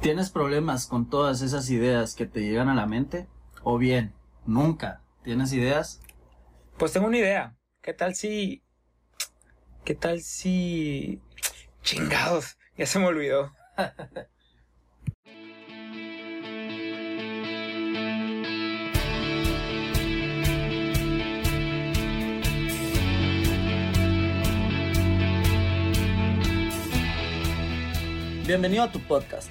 ¿Tienes problemas con todas esas ideas que te llegan a la mente? ¿O bien, nunca tienes ideas? Pues tengo una idea. ¿Qué tal si... ¿Qué tal si... Chingados, ya se me olvidó. Bienvenido a tu podcast,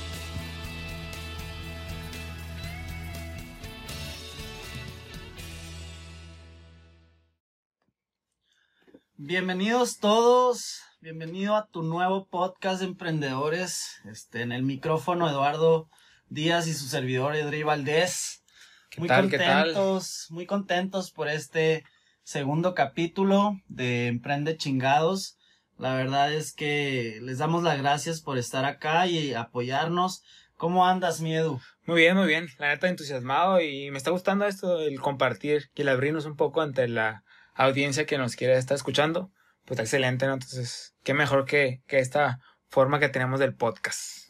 Bienvenidos todos, bienvenido a tu nuevo podcast de emprendedores. Este, en el micrófono Eduardo Díaz y su servidor Edri Valdés. muy contentos, muy contentos por este segundo capítulo de Emprende Chingados. La verdad es que les damos las gracias por estar acá y apoyarnos. ¿Cómo andas, miedo? Muy bien, muy bien. La neta entusiasmado y me está gustando esto, el compartir y el abrirnos un poco ante la audiencia que nos quiere estar escuchando, pues excelente, ¿no? Entonces, qué mejor que, que esta forma que tenemos del podcast.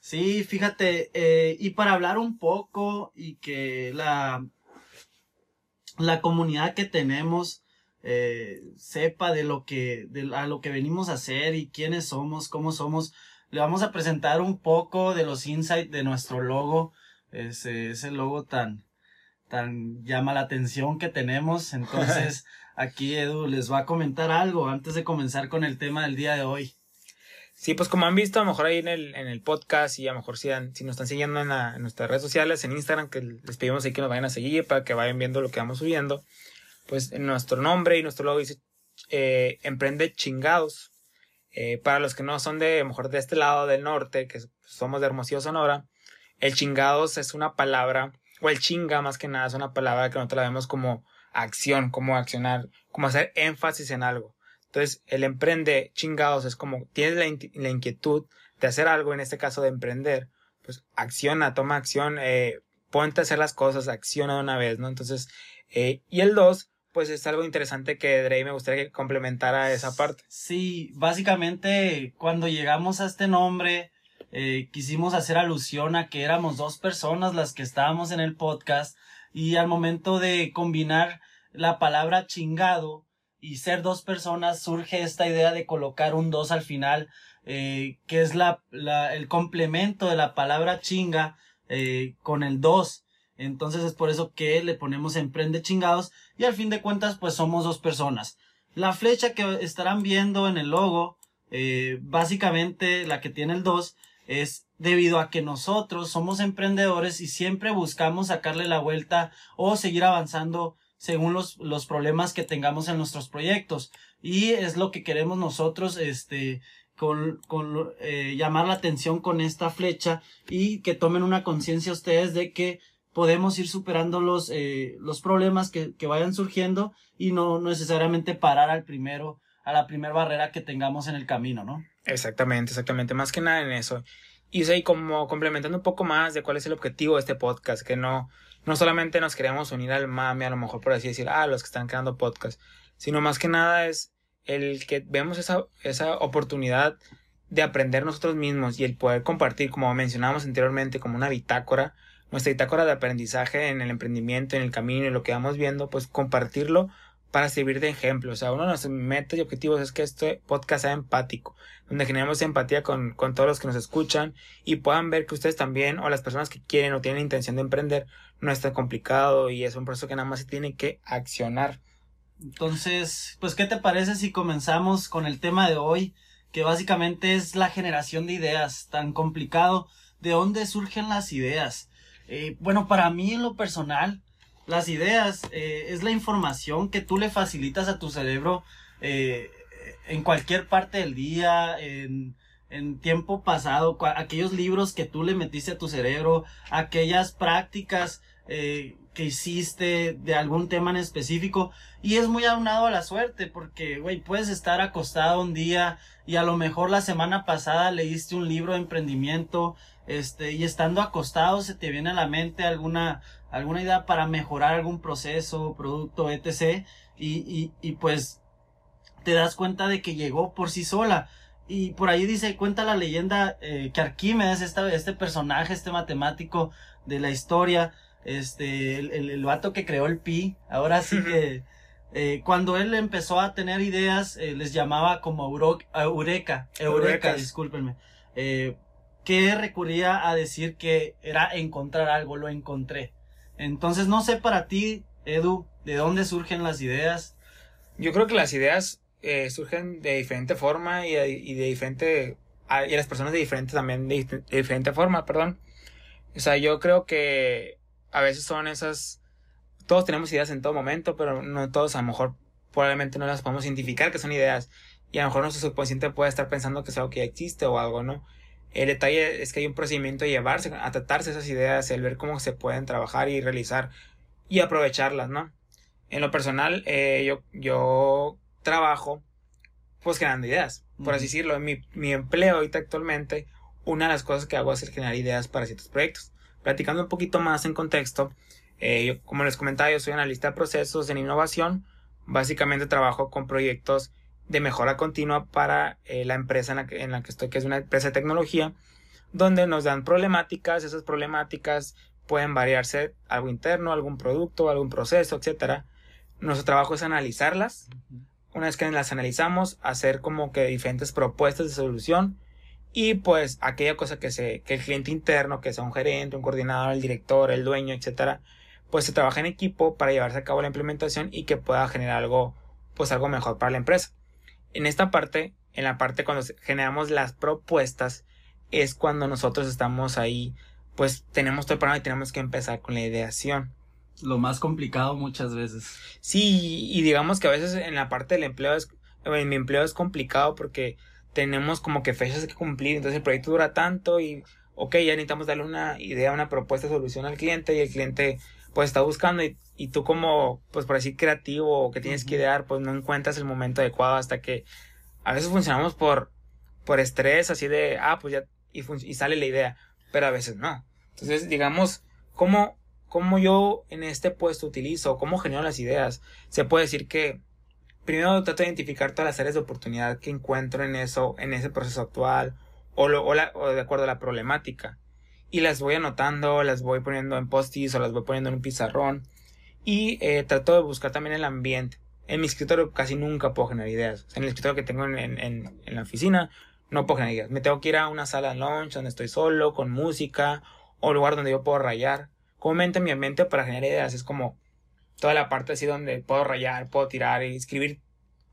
Sí, fíjate, eh, y para hablar un poco y que la, la comunidad que tenemos eh, sepa de lo que, de a lo que venimos a hacer y quiénes somos, cómo somos, le vamos a presentar un poco de los insights de nuestro logo, ese, ese logo tan, tan llama la atención que tenemos. Entonces, aquí Edu les va a comentar algo antes de comenzar con el tema del día de hoy. Sí, pues como han visto, a lo mejor ahí en el, en el podcast y a lo mejor si, si nos están siguiendo en, nuestras redes sociales, en Instagram, que les pedimos ahí que nos vayan a seguir para que vayan viendo lo que vamos subiendo. Pues en nuestro nombre y nuestro logo dice eh, Emprende Chingados. Eh, para los que no son de, a lo mejor de este lado del norte, que somos de Hermosillo, Sonora, el chingados es una palabra o el chinga más que nada es una palabra que nosotros la vemos como acción, como accionar, como hacer énfasis en algo. Entonces, el emprende chingados es como tienes la, inquietud de hacer algo, en este caso de emprender, pues acciona, toma acción, eh, ponte a hacer las cosas, acciona de una vez, ¿no? Entonces, eh, y el dos, pues es algo interesante que Drey me gustaría que complementara esa parte. Sí, básicamente cuando llegamos a este nombre, eh, quisimos hacer alusión a que éramos dos personas las que estábamos en el podcast y al momento de combinar la palabra chingado y ser dos personas surge esta idea de colocar un dos al final eh, que es la, el complemento de la palabra chinga eh, con el dos. Entonces es por eso que le ponemos emprende chingados y al fin de cuentas pues somos dos personas. La flecha que estarán viendo en el logo básicamente la que tiene el 2 es debido a que nosotros somos emprendedores y siempre buscamos sacarle la vuelta o seguir avanzando según los, los problemas que tengamos en nuestros proyectos. Y es lo que queremos nosotros, este, con, con eh, llamar la atención con esta flecha y que tomen una conciencia ustedes de que podemos ir superando los, eh, los problemas que, que vayan surgiendo y no necesariamente parar al primero, a la primera barrera que tengamos en el camino, ¿no? Exactamente, exactamente. Más que nada en eso. Y sé, como complementando un poco más de cuál es el objetivo de este podcast, que no, no solamente nos queremos unir al mami, a lo mejor por así decir, ah, los que están creando podcast, sino más que nada es el que vemos esa, esa oportunidad de aprender nosotros mismos y el poder compartir, como mencionábamos anteriormente, como una bitácora, nuestra bitácora de aprendizaje en el emprendimiento, en el camino, en lo que vamos viendo, pues compartirlo para servir de ejemplo. O sea, uno de nuestros metas y objetivos es que este podcast sea empático, donde generemos empatía con, con todos los que nos escuchan y puedan ver que ustedes también o las personas que quieren o tienen intención de emprender no es tan complicado y es un proceso que nada más se tiene que accionar. Entonces, pues, ¿qué te parece si comenzamos con el tema de hoy? Que básicamente es la generación de ideas, tan complicado. ¿De dónde surgen las ideas? Eh, bueno, para mí en lo personal, las ideas eh, es la información que tú le facilitas a tu cerebro eh, en cualquier parte del día, en, en tiempo pasado, aquellos libros que tú le metiste a tu cerebro, aquellas prácticas eh, que hiciste de algún tema en específico. Y es muy aunado a la suerte porque, güey, puedes estar acostado un día y a lo mejor la semana pasada leíste un libro de emprendimiento, este, y estando acostado se te viene a la mente alguna, alguna idea para mejorar algún proceso, producto, etc. Y, y, y pues te das cuenta de que llegó por sí sola. Y por ahí dice, cuenta la leyenda eh, que Arquímedes, esta, este personaje, este matemático de la historia, este, el, el, vato que creó el pi, ahora sí que, eh, cuando él empezó a tener ideas, eh, les llamaba como eureka, eureka, discúlpenme, eh, que recurría a decir que era encontrar algo, lo encontré. Entonces, no sé para ti, Edu, ¿de dónde surgen las ideas? Yo creo que las ideas eh, surgen de diferente forma y de, y de diferente... Y las personas de diferente también, de, de diferente forma, perdón. O sea, yo creo que a veces son esas... Todos tenemos ideas en todo momento, pero no todos a lo mejor probablemente no las podemos identificar que son ideas. Y a lo mejor nuestro subconsciente puede estar pensando que es algo que ya existe o algo, ¿no? El detalle es que hay un procedimiento de llevarse, a tratarse esas ideas, el ver cómo se pueden trabajar y realizar y aprovecharlas, ¿no? En lo personal, eh, yo, yo trabajo pues generando ideas, por así decirlo. En mi, mi empleo ahorita actualmente, una de las cosas que hago es generar ideas para ciertos proyectos. Platicando un poquito más en contexto, eh, yo, como les comentaba, yo soy analista de procesos en innovación. Básicamente trabajo con proyectos de mejora continua para eh, la empresa en la, que, en la que estoy, que es una empresa de tecnología, donde nos dan problemáticas, esas problemáticas pueden variarse algo interno, algún producto, algún proceso, etcétera. Nuestro trabajo es analizarlas. Una vez que las analizamos, hacer como que diferentes propuestas de solución y pues aquella cosa que se que el cliente interno, que sea un gerente, un coordinador, el director, el dueño, etcétera, pues se trabaja en equipo para llevarse a cabo la implementación y que pueda generar algo pues algo mejor para la empresa. En esta parte, en la parte cuando generamos las propuestas, es cuando nosotros estamos ahí, pues tenemos todo el programa y tenemos que empezar con la ideación. Lo más complicado muchas veces. Sí, y digamos que a veces en la parte del empleo es, en mi empleo es complicado porque tenemos como que fechas que cumplir, entonces el proyecto dura tanto y, ok, ya necesitamos darle una idea, una propuesta solución al cliente y el cliente pues está buscando y, y tú como, pues por decir creativo o que tienes que idear, pues no encuentras el momento adecuado hasta que a veces funcionamos por, por estrés, así de, ah, pues ya, y, y sale la idea, pero a veces no. Entonces, digamos, ¿cómo, cómo yo en este puesto utilizo, cómo genero las ideas? Se puede decir que primero trato de identificar todas las áreas de oportunidad que encuentro en eso, en ese proceso actual, o, lo, o, la, o de acuerdo a la problemática y las voy anotando, las voy poniendo en post-its o las voy poniendo en un pizarrón y eh, trato de buscar también el ambiente. En mi escritorio casi nunca puedo generar ideas. en el escritorio que tengo en, en, en, la oficina no puedo generar ideas. Me tengo que ir a una sala lunch donde estoy solo, con música, o lugar donde yo puedo rayar. Comúnmente mi mente para generar ideas es como toda la parte así donde puedo rayar, puedo tirar y escribir.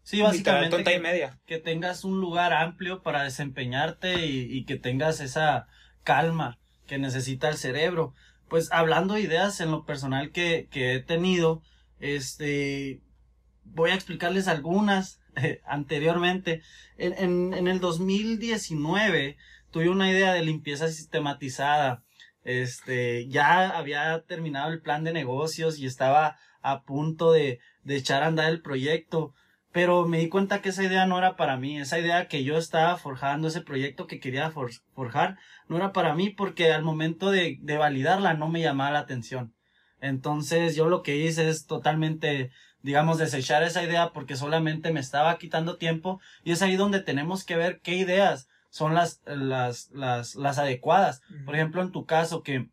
Sí, básicamente. Tonta y media. Que tengas un lugar amplio para desempeñarte y, y que tengas esa calma que necesita el cerebro. Pues hablando de ideas en lo personal que, que he tenido, este, voy a explicarles algunas eh, anteriormente. En, en, en el 2019 tuve una idea de limpieza sistematizada. Este, ya había terminado el plan de negocios y estaba a punto de, de echar a andar el proyecto pero me di cuenta que esa idea no era para mí, esa idea que yo estaba forjando, ese proyecto que quería forjar, no era para mí porque al momento de, de validarla no me llamaba la atención. Entonces yo lo que hice es totalmente, digamos, desechar esa idea porque solamente me estaba quitando tiempo y es ahí donde tenemos que ver qué ideas son las, las, las, las adecuadas. Por ejemplo, en tu caso que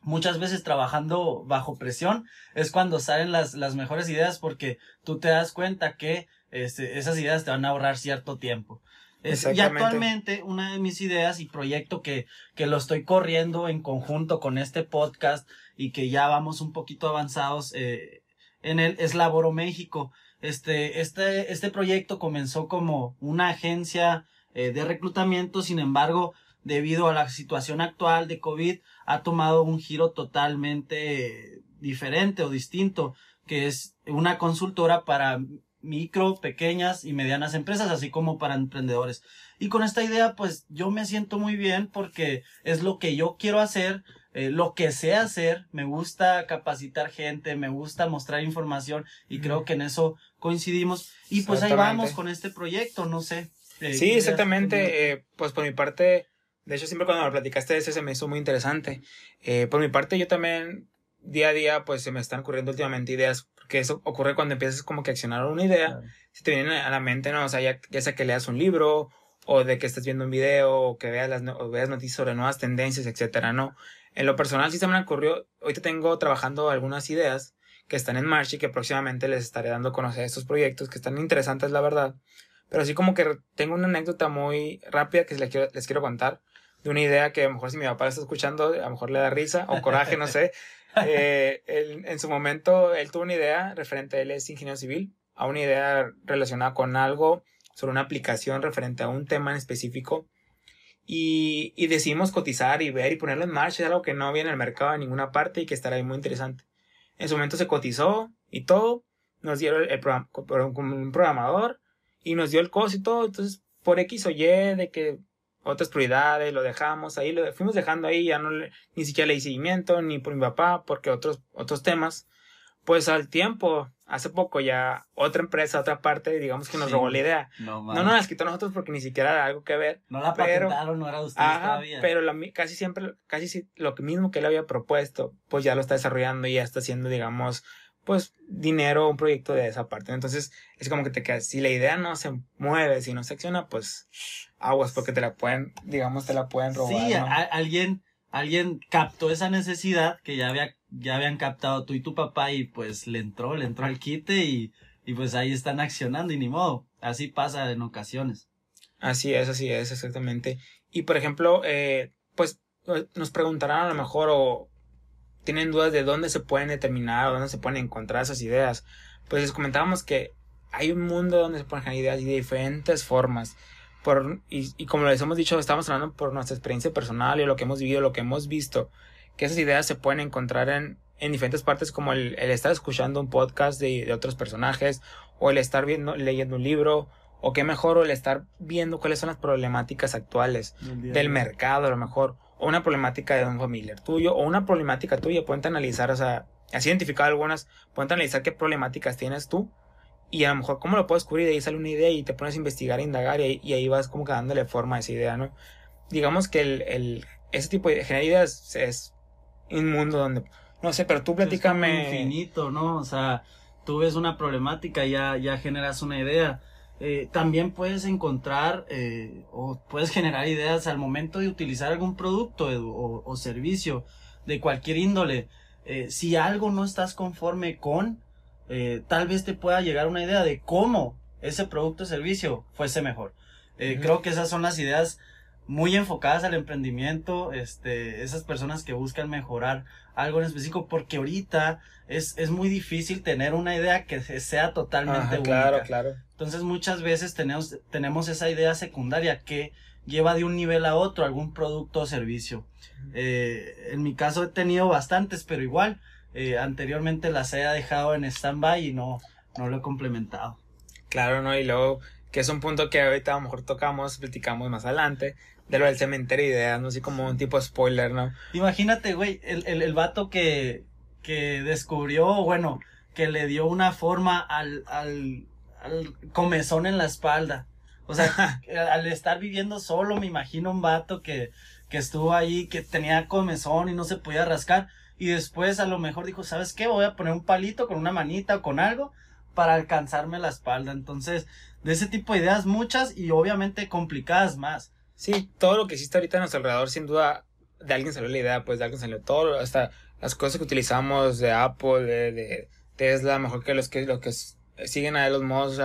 muchas veces trabajando bajo presión es cuando salen las, las mejores ideas porque tú te das cuenta que este, esas ideas te van a ahorrar cierto tiempo. y actualmente una de mis ideas y proyecto que, que lo estoy corriendo en conjunto con este podcast y que ya vamos un poquito avanzados eh, en él es Laboro México. Este, este, este proyecto comenzó como una agencia eh, de reclutamiento, sin embargo, debido a la situación actual de COVID, ha tomado un giro totalmente diferente o distinto, que es una consultora para micro, pequeñas y medianas empresas, así como para emprendedores. Y con esta idea, pues yo me siento muy bien porque es lo que yo quiero hacer, eh, lo que sé hacer, me gusta capacitar gente, me gusta mostrar información y creo que en eso coincidimos. Y pues ahí vamos con este proyecto, no sé. Eh, sí, exactamente. Eh, pues por mi parte, de hecho siempre cuando me platicaste de ese se me hizo muy interesante. por mi parte yo también día a día pues se me están ocurriendo últimamente ideas, porque eso ocurre cuando empiezas como que a accionar una idea, si te viene a la mente, ¿no? O sea, ya, ya sea que leas un libro o de que estés viendo un video o que veas, las, o veas noticias sobre nuevas tendencias, etcétera, ¿no? En lo personal sí se me ocurrió, ahorita tengo trabajando algunas ideas que están en marcha y que próximamente les estaré dando a conocer estos proyectos que están interesantes, la verdad. Pero sí como que tengo una anécdota muy rápida que les quiero, les quiero contar de una idea que a lo mejor si mi papá está escuchando, a lo mejor le da risa o coraje, no sé. Eh, en su momento él tuvo una idea referente, él es ingeniero civil, a una idea relacionada con algo sobre una aplicación referente a un tema en específico. Y, y decidimos cotizar y ver y ponerlo en marcha, es algo que no viene al mercado en ninguna parte y que estará muy interesante. En su momento se cotizó y todo, nos dieron el, programa, un programador y nos dio el costo y todo, entonces por X o Y de que otras prioridades, lo dejamos ahí, lo fuimos dejando ahí, ya no le, ni siquiera le di seguimiento, ni por mi papá, porque otros, otros temas, pues al tiempo hace poco ya otra empresa, otra parte, digamos que nos robó la idea. No, no nos las quitó a nosotros porque ni siquiera era algo que ver. No la pero, patentaron, no era ustedes todavía. Pero casi siempre, casi lo mismo que él había propuesto, pues ya lo está desarrollando y ya está haciendo, digamos, pues dinero, un proyecto de esa parte. Entonces, es como que te quedas, si la idea no se mueve, si no se acciona, pues aguas, porque te la pueden, digamos, te la pueden robar. Sí, alguien, alguien captó esa necesidad que ya había ya habían captado tú y tu papá y pues le entró, le entró al quite y, y pues ahí están accionando y ni modo. Así pasa en ocasiones. Así es, así es, exactamente. Y por ejemplo, eh, pues nos preguntarán a lo mejor o tienen dudas de dónde se pueden determinar o dónde se pueden encontrar esas ideas. Pues les comentábamos que hay un mundo donde se pueden generar ideas de diferentes formas. Por, y, y como les hemos dicho, estamos hablando por nuestra experiencia personal y lo que hemos vivido, lo que hemos visto que esas ideas se pueden encontrar en, en diferentes partes como el, el, estar escuchando un podcast de, de, otros personajes o el estar viendo, leyendo un libro o qué mejor o el estar viendo cuáles son las problemáticas actuales del mercado a lo mejor o una problemática de un familiar tuyo o una problemática tuya pueden analizar o sea has identificado algunas pueden analizar qué problemáticas tienes tú y a lo mejor cómo lo puedes cubrir de ahí sale una idea y te pones a investigar e indagar y, y ahí vas como que dándole forma a esa idea no digamos que el, el ese tipo de generar ideas es un mundo donde, no sé, pero tú platícame. Es infinito, ¿no? O sea, tú ves una problemática y ya, ya generas una idea. Eh, también puedes encontrar eh, o puedes generar ideas al momento de utilizar algún producto o, o servicio de cualquier índole. Eh, si algo no estás conforme con, eh, tal vez te pueda llegar una idea de cómo ese producto o servicio fuese mejor. Eh, Creo que esas son las ideas muy enfocadas al emprendimiento, este, esas personas que buscan mejorar algo en específico, porque ahorita es, es muy difícil tener una idea que sea totalmente única. Claro, claro. Entonces muchas veces tenemos, tenemos esa idea secundaria que lleva de un nivel a otro algún producto o servicio. Eh, en mi caso he tenido bastantes, pero igual, eh, anteriormente las he dejado en stand-by y no, no lo he complementado. Claro, ¿no? Y luego, que es un punto que ahorita a lo mejor tocamos, platicamos más adelante, de lo del cementerio de ideas, ¿no? Así como un tipo spoiler, ¿no? Imagínate, güey, el, el, el vato que, que descubrió, bueno, que le dio una forma al, al, al comezón en la espalda. O sea, al estar viviendo solo, me imagino un vato que, que estuvo ahí, que tenía comezón y no se podía rascar. Y después a lo mejor dijo, ¿sabes qué? Voy a poner un palito con una manita o con algo para alcanzarme la espalda. Entonces, de ese tipo de ideas muchas y obviamente complicadas más. Sí, todo lo que existe ahorita a nuestro alrededor, sin duda, de alguien salió la idea, pues de alguien salió todo, hasta las cosas que utilizamos de Apple, de, Tesla, mejor que los que, que siguen a los modos.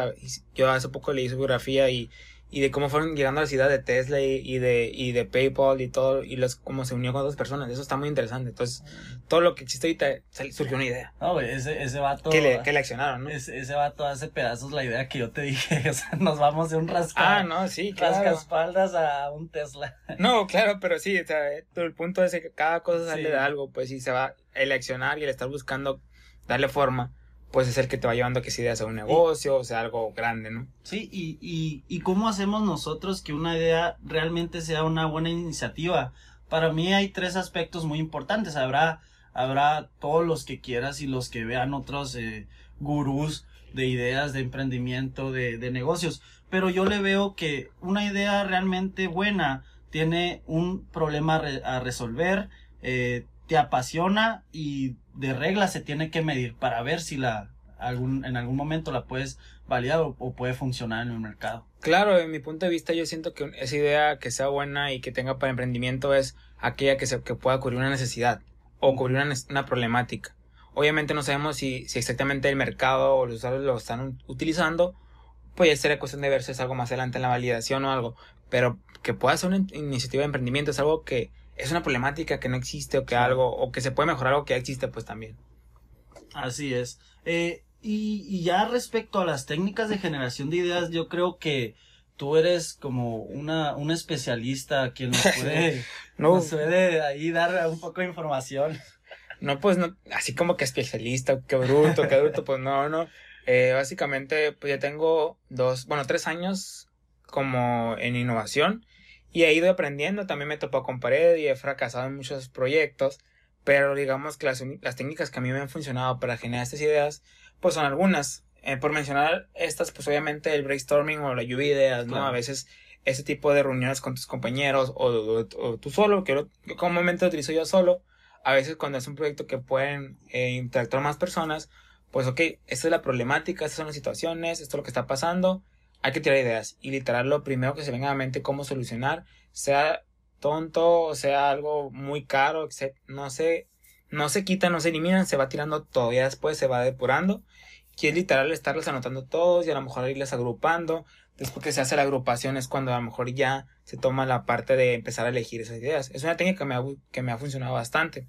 yo hace poco leí su biografía y y de cómo fueron llegando a la ciudad de Tesla y, de, y de PayPal y todo, y los, cómo se unió con otras personas. Eso está muy interesante. Entonces, todo lo que existe ahorita surgió una idea. No, güey, ese, ese vato. Que le, que le accionaron, ¿no? Ese, ese vato hace pedazos la idea que yo te dije. O sea, nos vamos de un rasca. Ah, no, sí, claro. Rascaespaldas a un Tesla. No, claro, pero sí, o sea, el punto es que cada cosa sale de algo, pues, y se va el accionar y el estar buscando darle forma puede ser que te va llevando a que esa idea sea un negocio, o sea algo grande, ¿no? Sí, y, y, y cómo hacemos nosotros que una idea realmente sea una buena iniciativa para mí hay tres aspectos muy importantes. Habrá, habrá todos los que quieras y los que vean otros eh, gurús de ideas de emprendimiento, de, de negocios. Pero yo le veo que una idea realmente buena tiene un problema a resolver, eh, te apasiona y de regla se tiene que medir para ver si la algún, en algún momento la puedes validar o, puede funcionar en el mercado. Claro, en mi punto de vista yo siento que esa idea que sea buena y que tenga para emprendimiento es aquella que, se, que pueda cubrir una necesidad o cubrir una, una problemática. Obviamente no sabemos si, si exactamente el mercado o los usuarios lo están utilizando, pues ya sería cuestión de ver si es algo más adelante en la validación o algo, pero que pueda ser una iniciativa de emprendimiento es algo que es una problemática que no existe o que algo, o que se puede mejorar algo que existe, pues también. Así es. Eh, y, y, ya respecto a las técnicas de generación de ideas, yo creo que tú eres como una, un especialista quien nos puede, no. nos puede ahí dar un poco de información. No, pues no, así como que especialista, qué bruto, qué bruto, pues no, no. Eh, básicamente, pues ya tengo dos, bueno, tres años como en innovación y he ido aprendiendo, también me he topado con pared y he fracasado en muchos proyectos, pero digamos que las, las técnicas que a mí me han funcionado para generar estas ideas, pues son algunas. Eh, por mencionar estas, pues obviamente el brainstorming o la lluvia de ideas, ¿no? A veces ese tipo de reuniones con tus compañeros o, tú solo, que, que comúnmente utilizo yo solo, a veces cuando es un proyecto que pueden eh, interactuar más personas, pues ok, esta es la problemática, estas son las situaciones, esto es lo que está pasando, hay que tirar ideas y literal lo primero que se venga a la mente cómo solucionar, sea tonto o sea algo muy caro, no se, no se quita, no se eliminan, se va tirando todavía después se va depurando. Y es literal estarles anotando todos y a lo mejor irles agrupando. Después que se hace la agrupación es cuando a lo mejor ya se toma la parte de empezar a elegir esas ideas. Es una técnica que me ha, que me ha funcionado bastante.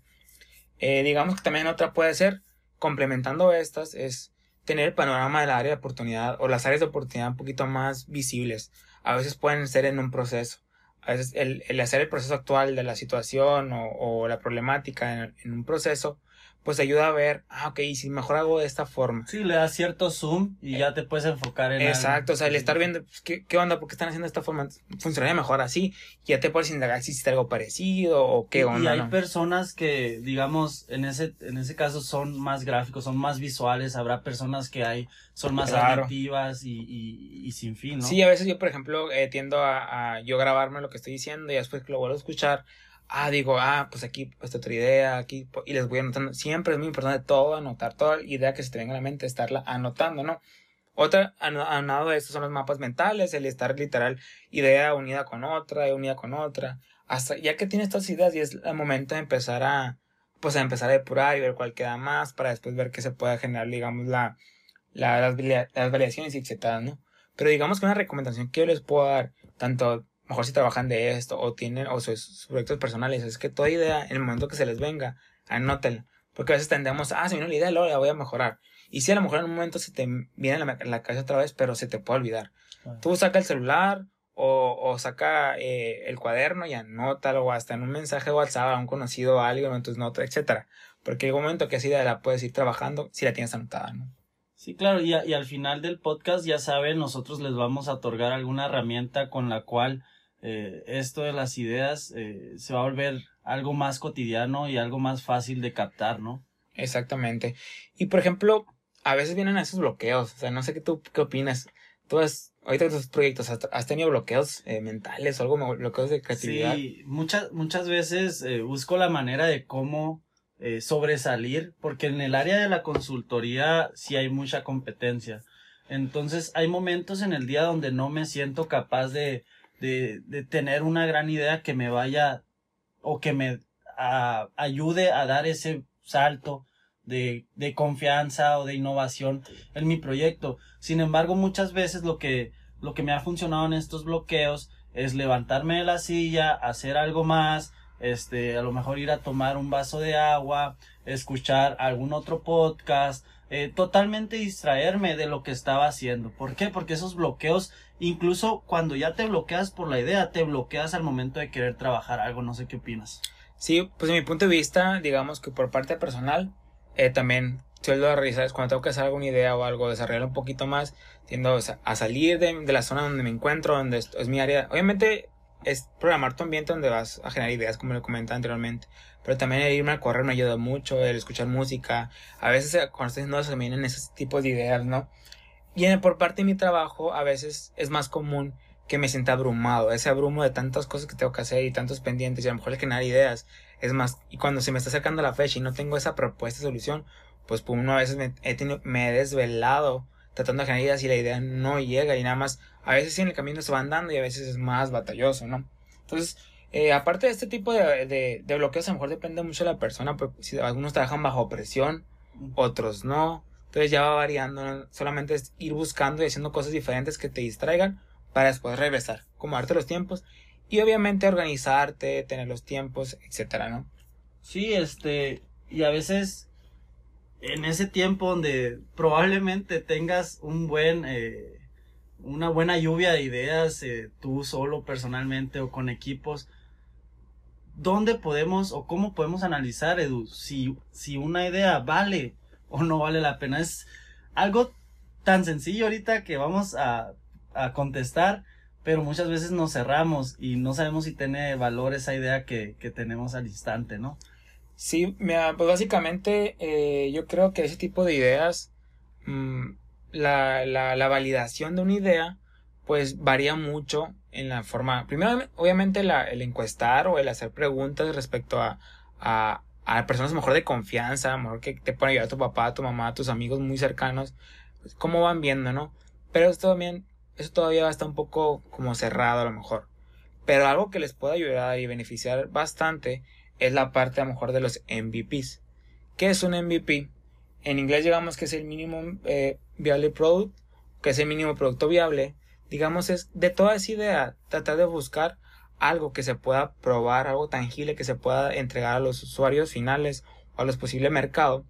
Eh, digamos que también otra puede ser, complementando estas, es tener el panorama del área de oportunidad o las áreas de oportunidad un poquito más visibles. A veces pueden ser en un proceso. A veces el, el hacer el proceso actual de la situación o, la problemática en, un proceso pues ayuda a ver, ah, ok, si mejor hago de esta forma. Sí, le das cierto zoom y ya te puedes enfocar en Exacto, o sea, el estar viendo, pues, ¿qué, ¿qué, onda? ¿Por qué están haciendo de esta forma? Funcionaría mejor así. Y ya te puedes indagar si existe algo parecido o qué onda. Y hay personas que, digamos, en ese, en ese caso son más gráficos, son más visuales. Habrá personas que hay, son más claro. y, y, y, sin fin, ¿no? Sí, a veces yo, por ejemplo, eh, tiendo a, a yo grabarme lo que estoy diciendo y después que lo vuelvo a escuchar ah, digo, ah, pues aquí esta otra idea, aquí, y les voy anotando. Siempre es muy importante todo, anotar toda idea que se te venga a la mente, estarla anotando, ¿no? Otra, anotado de estos son los mapas mentales, el estar literal, idea unida con otra, unida con otra. Hasta, ya que tienes estas ideas y es el momento de empezar a, pues a empezar a depurar y ver cuál queda más para después ver que se pueda generar, digamos, la, la las, las variaciones y etcétera, ¿no? Pero digamos que una recomendación que yo les puedo dar, tanto mejor si trabajan de esto o tienen o sus, proyectos personales, es que toda idea, en el momento que se les venga, anótenla. Porque a veces tendemos, ah, se vino la idea, luego la voy a mejorar. Y si a lo mejor en un momento se te viene a la, la cabeza otra vez, pero se te puede olvidar. Tú saca el celular o, o saca eh, el cuaderno y anótalo, o hasta en un mensaje de WhatsApp a un conocido a alguien, en tus notas, etcétera. Porque hay un momento que esa idea la puedes ir trabajando si la tienes anotada, ¿no? Sí, claro, y, y al final del podcast, ya saben, nosotros les vamos a otorgar alguna herramienta con la cual eh, esto de las ideas eh, se va a volver algo más cotidiano y algo más fácil de captar, ¿no? Exactamente. Y por ejemplo, a veces vienen esos bloqueos, o sea, no sé qué tú qué opinas. Tú has, ahorita tus proyectos, ¿has, tenido bloqueos eh, mentales o algo, bloqueos de creatividad? Sí, muchas, muchas veces busco la manera de cómo sobresalir, porque en el área de la consultoría sí hay mucha competencia. Entonces hay momentos en el día donde no me siento capaz de, de, tener una gran idea que me vaya o que me ayude a dar ese salto de, de confianza o de innovación en mi proyecto. Sin embargo, muchas veces lo que, lo que me ha funcionado en estos bloqueos es levantarme de la silla, hacer algo más, este, a lo mejor ir a tomar un vaso de agua, escuchar algún otro podcast, eh, totalmente distraerme de lo que estaba haciendo. ¿Por qué? Porque esos bloqueos, incluso cuando ya te bloqueas por la idea, te bloqueas al momento de querer trabajar algo. No sé qué opinas. Sí, pues de mi punto de vista, digamos que por parte personal, eh, también suelo realizar cuando tengo que hacer alguna idea o algo, desarrollar un poquito más, tiendo a salir de, la zona donde me encuentro, donde es, es mi área. Obviamente es programar tu ambiente donde vas a generar ideas, como lo comentaba anteriormente. Pero también el irme a correr me ayuda mucho, el escuchar música. A veces eh, cuando estoy haciendo eso me vienen esos tipos de ideas, ¿no? Y por parte de mi trabajo, a veces es más común que me sienta abrumado, ese abrumo de tantas cosas que tengo que hacer y tantos pendientes y a lo mejor el generar ideas. Es más, y cuando se me está acercando la fecha y no tengo esa propuesta de solución, pues por una vez me he, tenido, me he desvelado tratando de generar ideas y la idea no llega y nada más a veces en el camino se van dando y a veces es más batalloso, ¿no? Entonces, eh, aparte de este tipo de, de, de, bloqueos, a lo mejor depende mucho de la persona, porque si algunos trabajan bajo presión, otros no. Entonces ya va variando, solamente es ir buscando y haciendo cosas diferentes que te distraigan para después regresar, como darte los tiempos y obviamente organizarte, tener los tiempos, etcétera, ¿no? Sí, este, y a veces en ese tiempo donde probablemente tengas un buen, eh, una buena lluvia de ideas, eh, tú solo personalmente o con equipos, ¿dónde podemos o cómo podemos analizar, Edu, si, si una idea vale o no vale la pena? Es algo tan sencillo ahorita que vamos a, a contestar, pero muchas veces nos cerramos y no sabemos si tiene valor esa idea que, que tenemos al instante, ¿no? Sí, mira, pues básicamente eh, yo creo que ese tipo de ideas, mmm, la, la, la, validación de una idea, pues varía mucho en la forma, primero obviamente la, el encuestar o el hacer preguntas respecto a, a personas mejor de confianza, mejor que te pueden ayudar a tu papá, a tu mamá, a tus amigos muy cercanos, pues, cómo van viendo, ¿no? Pero esto también, eso todavía está un poco como cerrado a lo mejor. Pero algo que les puede ayudar y beneficiar bastante es la parte a lo mejor de los MVPs. ¿Qué es un MVP? En inglés digamos que es el mínimo eh, viable product, que es el mínimo producto viable. Digamos es de toda esa idea tratar de buscar algo que se pueda probar, algo tangible que se pueda entregar a los usuarios finales o a los posibles mercados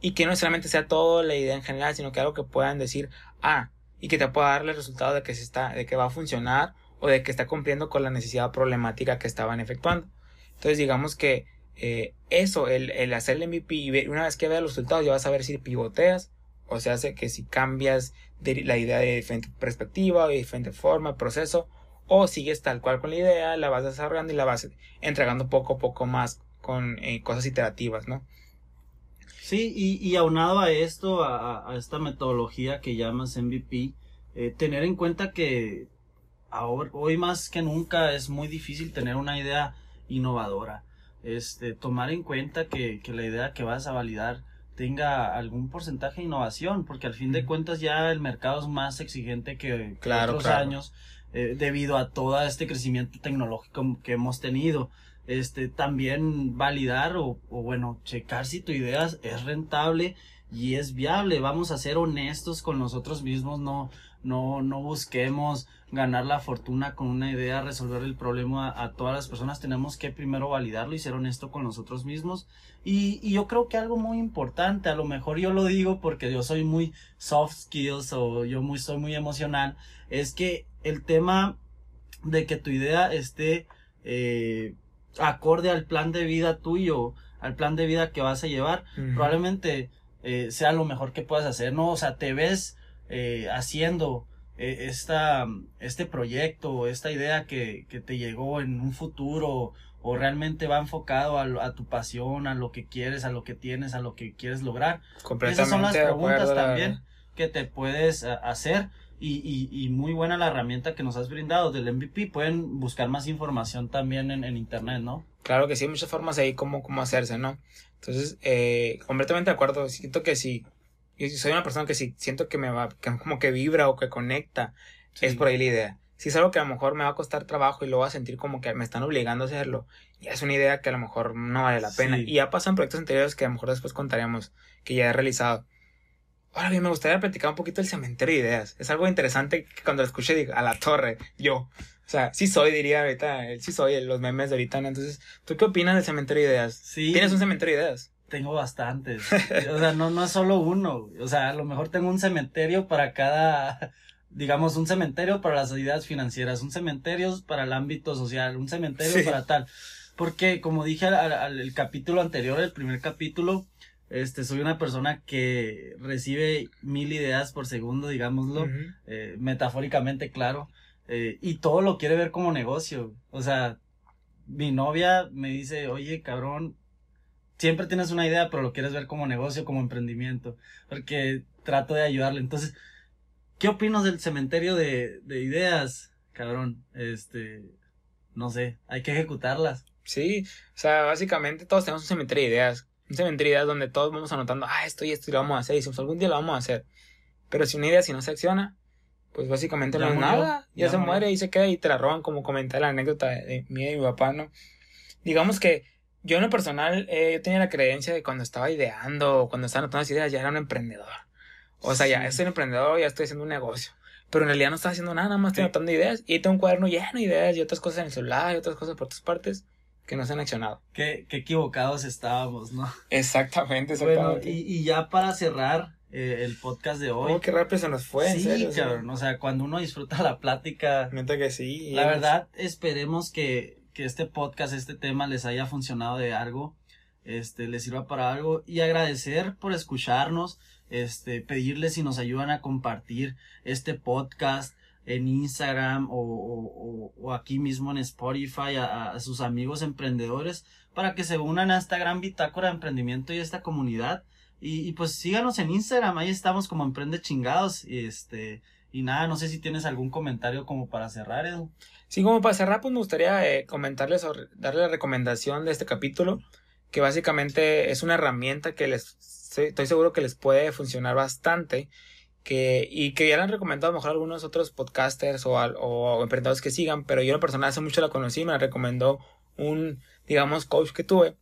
y que no necesariamente sea toda la idea en general, sino que algo que puedan decir, ah, y que te pueda darle el resultado de que se está, de que va a funcionar o de que está cumpliendo con la necesidad problemática que estaban efectuando. Entonces digamos que eh, eso, el, el hacer el MVP y una vez que veas los resultados ya vas a ver si pivoteas o se hace que si cambias de la idea de diferente perspectiva de diferente forma, proceso, o sigues tal cual con la idea, la vas desarrollando y la vas entregando poco a poco más con eh, cosas iterativas, ¿no? Sí, y, y aunado a esto, a, a, esta metodología que llamas MVP, eh, tener en cuenta que ahora, hoy más que nunca es muy difícil tener una idea innovadora. Este, tomar en cuenta que, que la idea que vas a validar tenga algún porcentaje de innovación, porque al fin de cuentas ya el mercado es más exigente que, otros años eh, debido a todo este crecimiento tecnológico que hemos tenido. Este, también validar o, o bueno, checar si tu idea es rentable y es viable. Vamos a ser honestos con nosotros mismos, no, no, no busquemos ganar la fortuna con una idea, resolver el problema a, todas las personas. Tenemos que primero validarlo y ser honesto con nosotros mismos. Y, y, yo creo que algo muy importante, a lo mejor yo lo digo porque yo soy muy soft skills o yo muy, soy muy emocional, es que el tema de que tu idea esté eh, acorde al plan de vida tuyo, al plan de vida que vas a llevar, probablemente eh, sea lo mejor que puedas hacer, ¿no? O sea, te ves eh, haciendo eh, esta, este proyecto, esta idea que, que, te llegó en un futuro o realmente va enfocado a, a, tu pasión, a lo que quieres, a lo que tienes, a lo que quieres lograr. Esas son las preguntas también que te puedes hacer. Y, y, y, muy buena la herramienta que nos has brindado del MVP. Pueden buscar más información también en, en internet, ¿no? Claro que sí, hay muchas formas ahí como cómo hacerse, ¿no? Entonces, eh, completamente de acuerdo. Siento que si yo soy una persona que si siento que me va, que como que vibra o que conecta, es por ahí la idea. Si es algo que a lo mejor me va a costar trabajo y lo voy a sentir como que me están obligando a hacerlo, ya es una idea que a lo mejor no vale la pena. Y ya pasan proyectos anteriores que a lo mejor después contaríamos que ya he realizado. Ahora bien, me gustaría platicar un poquito del cementerio de ideas. Es algo interesante que cuando lo escuché digo, a la torre, yo. O sea, sí soy, diría ahorita, sí soy, los memes de ahorita, Entonces, ¿tú qué opinas del cementerio de ideas? Sí. ¿Tienes un cementerio de ideas? Tengo bastantes. o sea, no, no es solo uno. O sea, a lo mejor tengo un cementerio para cada, digamos, un cementerio para las ideas financieras, un cementerio para el ámbito social, un cementerio para tal. Porque, como dije al, el capítulo anterior, el primer capítulo, este, soy una persona que recibe mil ideas por segundo, digámoslo, eh, metafóricamente, claro. eh, y todo lo quiere ver como negocio. O sea, mi novia me dice, oye, cabrón, siempre tienes una idea, pero lo quieres ver como negocio, como emprendimiento, porque trato de ayudarle. Entonces, ¿qué opinas del cementerio de, de ideas, cabrón? Este, no sé, hay que ejecutarlas. Sí, o sea, básicamente todos tenemos un cementerio de ideas. Un cementerio de ideas donde todos vamos anotando, ah, esto y esto y lo vamos a hacer. Y decimos, algún día lo vamos a hacer. Pero si una idea, si no se acciona, pues básicamente no es nada. Ya, se muere y se queda y te la roban, como comenté la anécdota de, mí y mi papá, ¿no? Digamos que yo en lo personal, eh, yo tenía la creencia de cuando estaba ideando o cuando estaba anotando las ideas, ya era un emprendedor. O sea, ya estoy un emprendedor, ya estoy haciendo un negocio. Pero en realidad no estaba haciendo nada, nada más estoy anotando ideas. Y tengo un cuaderno lleno de ideas y otras cosas en el celular y otras cosas por otras partes que no se han accionado. Qué, qué equivocados estábamos, ¿no? Exactamente, exactamente. Bueno, y, y ya para cerrar eh, el podcast de hoy. Oh, qué rápido se nos fue, sí, serio. cabrón, o sea, cuando uno disfruta la plática. Mientras que sí. La verdad, esperemos que, que este podcast, este tema les haya funcionado de algo, este, les sirva para algo y agradecer por escucharnos, este, pedirles si nos ayudan a compartir este podcast, en Instagram o, o, aquí mismo en Spotify a, sus amigos emprendedores para que se unan a esta gran bitácora de emprendimiento y esta comunidad. Y, pues síganos en Instagram, ahí estamos como Emprende Chingados. Y este, y nada, no sé si tienes algún comentario como para cerrar, Edu. Sí, como para cerrar, pues me gustaría eh, comentarles o darle la recomendación de este capítulo, que básicamente es una herramienta que les estoy seguro que les puede funcionar bastante que, y que ya le han recomendado a lo mejor algunos otros podcasters o, emprendedores que sigan, pero yo en personal hace mucho la conocí, me la recomendó un, digamos, coach que tuve,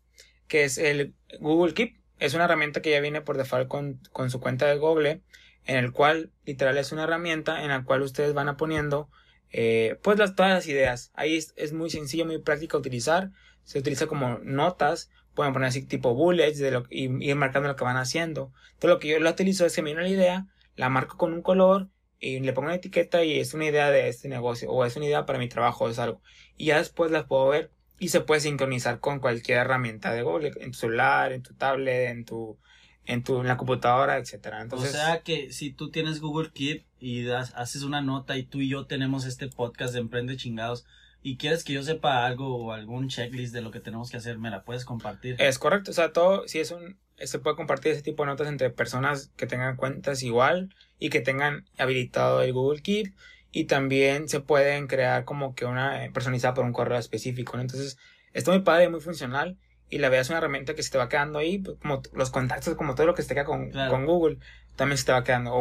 que es el Google Keep. Es una herramienta que ya viene por default con, su cuenta de Google, en el cual literal es una herramienta en la cual ustedes van a poniendo eh, pues las, todas las ideas. Ahí es, muy sencillo, muy práctico utilizar. Se utiliza como notas pueden poner así tipo bullets de y ir marcando lo que van haciendo. Todo lo que yo lo utilizo es que me viene la idea, la marco con un color y le pongo una etiqueta y es una idea de este negocio o es una idea para mi trabajo o es algo. Y ya después las puedo ver y se puede sincronizar con cualquier herramienta de Google, en tu celular, en tu tablet, en tu en tu en la computadora, etcétera. Entonces, o sea que si tú tienes Google Keep y haces una nota y tú y yo tenemos este podcast de Emprende Chingados, y quieres que yo sepa algo o algún checklist de lo que tenemos que hacer, me la puedes compartir. Es correcto, o sea, todo, si es un, se puede compartir ese tipo de notas entre personas que tengan cuentas igual y que tengan habilitado el Google Keep y también se pueden crear como que una personalizada por un correo específico, Entonces, esto muy padre, muy funcional y la verdad es una herramienta que se te va quedando ahí, pues, como los contactos, como todo lo que se te queda con, con Google también se te va quedando. O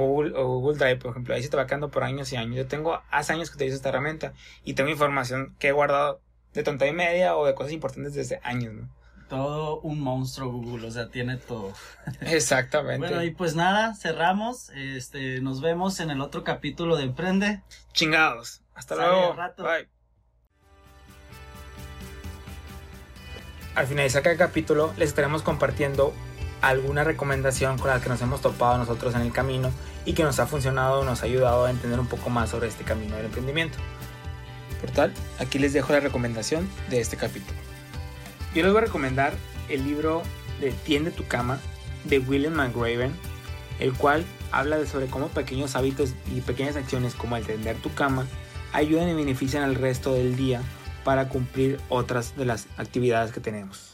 Google, Drive, por ejemplo, ahí se te va quedando por años y años. Yo tengo hace años que utilizo esta herramienta y tengo información que he guardado de tonta y media o de cosas importantes desde años, ¿no? Todo un monstruo Google, o sea, tiene todo. Exactamente. bueno, y pues nada, cerramos. Este, nos vemos en el otro capítulo de Emprende. Chingados. Hasta luego. Bye. Al finalizar cada capítulo, les estaremos compartiendo alguna recomendación con la que nos hemos topado nosotros en el camino y que nos ha funcionado, nos ha ayudado a entender un poco más sobre este camino del emprendimiento. Por tal, aquí les dejo la recomendación de este capítulo. Yo les voy a recomendar el libro de Tiende tu cama de William McRaven, el cual habla de sobre cómo pequeños hábitos y pequeñas acciones como el tender tu cama ayudan y benefician al resto del día para cumplir otras de las actividades que tenemos.